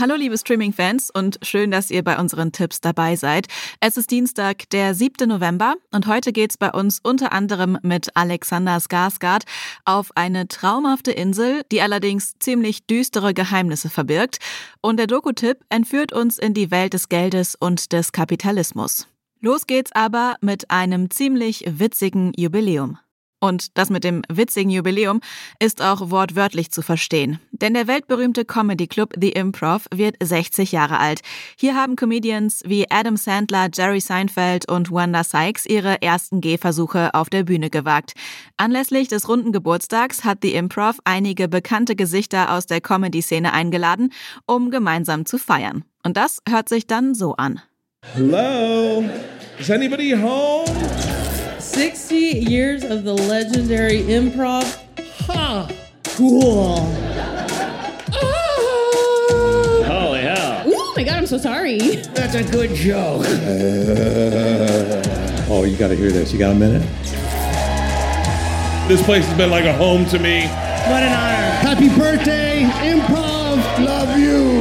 Hallo liebe Streaming-Fans und schön, dass ihr bei unseren Tipps dabei seid. Es ist Dienstag, der 7. November und heute geht's bei uns unter anderem mit Alexander Skarsgård auf eine traumhafte Insel, die allerdings ziemlich düstere Geheimnisse verbirgt. Und der Doku-Tipp entführt uns in die Welt des Geldes und des Kapitalismus. Los geht's aber mit einem ziemlich witzigen Jubiläum. Und das mit dem witzigen Jubiläum ist auch wortwörtlich zu verstehen. Denn der weltberühmte Comedy Club The Improv wird 60 Jahre alt. Hier haben Comedians wie Adam Sandler, Jerry Seinfeld und Wanda Sykes ihre ersten Gehversuche auf der Bühne gewagt. Anlässlich des runden Geburtstags hat The Improv einige bekannte Gesichter aus der Comedy-Szene eingeladen, um gemeinsam zu feiern. Und das hört sich dann so an. Hello? Is anybody home? 60 years of the legendary improv. Ha! Cool. Ah. Holy hell. Oh my god, I'm so sorry. That's a good joke. Uh, oh, you got to hear this. You got a minute? This place has been like a home to me. What an honor. Happy birthday, improv. Love you.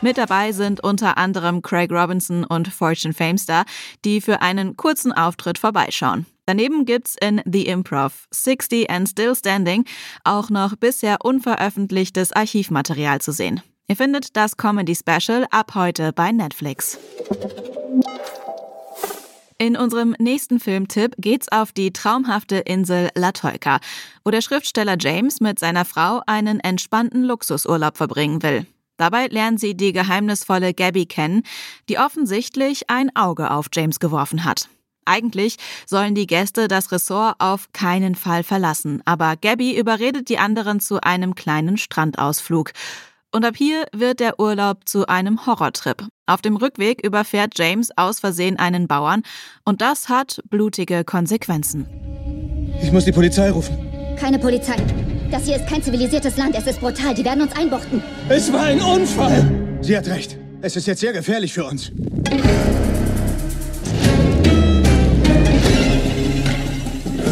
Mit dabei sind unter anderem Craig Robinson und Fortune Famestar, die für einen kurzen Auftritt vorbeischauen. Daneben gibt's in The Improv 60 and Still Standing auch noch bisher unveröffentlichtes Archivmaterial zu sehen. Ihr findet das Comedy Special ab heute bei Netflix. In unserem nächsten Filmtipp geht's auf die traumhafte Insel La Tolca, wo der Schriftsteller James mit seiner Frau einen entspannten Luxusurlaub verbringen will. Dabei lernen sie die geheimnisvolle Gabby kennen, die offensichtlich ein Auge auf James geworfen hat. Eigentlich sollen die Gäste das Ressort auf keinen Fall verlassen, aber Gabby überredet die anderen zu einem kleinen Strandausflug. Und ab hier wird der Urlaub zu einem Horrortrip. Auf dem Rückweg überfährt James aus Versehen einen Bauern und das hat blutige Konsequenzen. Ich muss die Polizei rufen. Keine Polizei. Das hier ist kein zivilisiertes Land. Es ist brutal. Die werden uns einbuchten. Es war ein Unfall. Sie hat recht. Es ist jetzt sehr gefährlich für uns.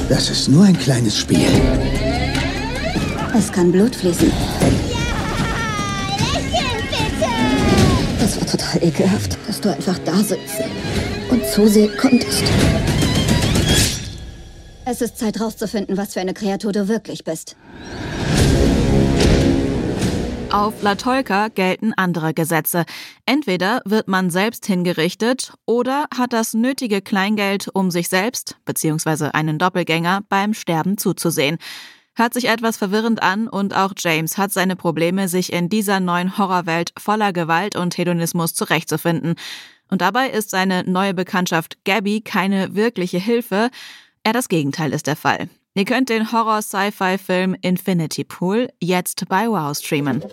Das ist nur ein kleines Spiel. Es kann Blut fließen. Das war total ekelhaft, dass du einfach da sitzt und zusehen konntest. Es ist Zeit rauszufinden, was für eine Kreatur du wirklich bist. Auf La Tolca gelten andere Gesetze. Entweder wird man selbst hingerichtet oder hat das nötige Kleingeld, um sich selbst bzw. einen Doppelgänger beim Sterben zuzusehen. Hört sich etwas verwirrend an und auch James hat seine Probleme, sich in dieser neuen Horrorwelt voller Gewalt und Hedonismus zurechtzufinden. Und dabei ist seine neue Bekanntschaft Gabby keine wirkliche Hilfe, eher das Gegenteil ist der Fall. Ihr könnt den Horror-Sci-Fi-Film Infinity Pool jetzt bei Wow streamen.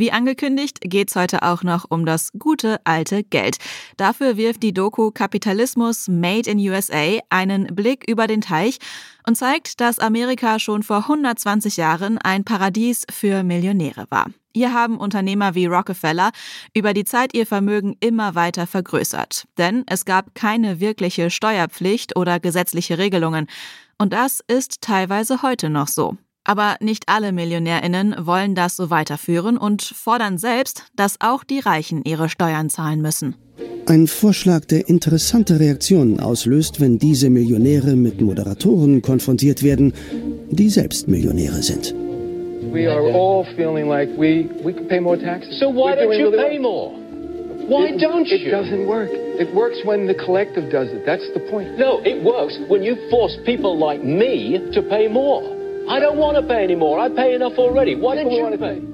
Wie angekündigt geht's heute auch noch um das gute alte Geld. Dafür wirft die Doku Kapitalismus Made in USA einen Blick über den Teich und zeigt, dass Amerika schon vor 120 Jahren ein Paradies für Millionäre war. Hier haben Unternehmer wie Rockefeller über die Zeit ihr Vermögen immer weiter vergrößert. Denn es gab keine wirkliche Steuerpflicht oder gesetzliche Regelungen. Und das ist teilweise heute noch so. Aber nicht alle Millionärinnen wollen das so weiterführen und fordern selbst, dass auch die Reichen ihre Steuern zahlen müssen. Ein Vorschlag, der interessante Reaktionen auslöst, wenn diese Millionäre mit Moderatoren konfrontiert werden, die selbst Millionäre sind. We are all feeling like we, we can pay more taxes. So why don't you pay more? Why It- don't It you? doesn't work. It works when the collective does it. That's the point. No, it works when you force people like me to pay more.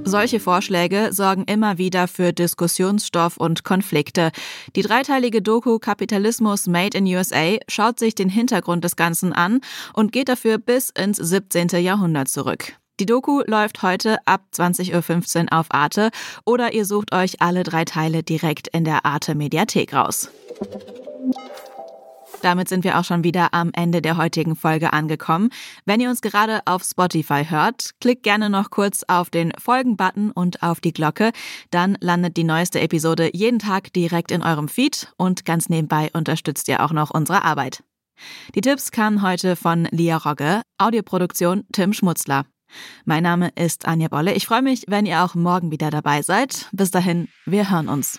Solche Vorschläge sorgen immer wieder für Diskussionsstoff und Konflikte. Die dreiteilige Doku Kapitalismus Made in USA schaut sich den Hintergrund des Ganzen an und geht dafür bis ins 17. Jahrhundert zurück. Die Doku läuft heute ab 20.15 Uhr auf Arte oder ihr sucht euch alle drei Teile direkt in der Arte Mediathek raus. Damit sind wir auch schon wieder am Ende der heutigen Folge angekommen. Wenn ihr uns gerade auf Spotify hört, klickt gerne noch kurz auf den Folgen-Button und auf die Glocke. Dann landet die neueste Episode jeden Tag direkt in eurem Feed und ganz nebenbei unterstützt ihr auch noch unsere Arbeit. Die Tipps kamen heute von Lia Rogge, Audioproduktion Tim Schmutzler. Mein Name ist Anja Bolle. Ich freue mich, wenn ihr auch morgen wieder dabei seid. Bis dahin, wir hören uns.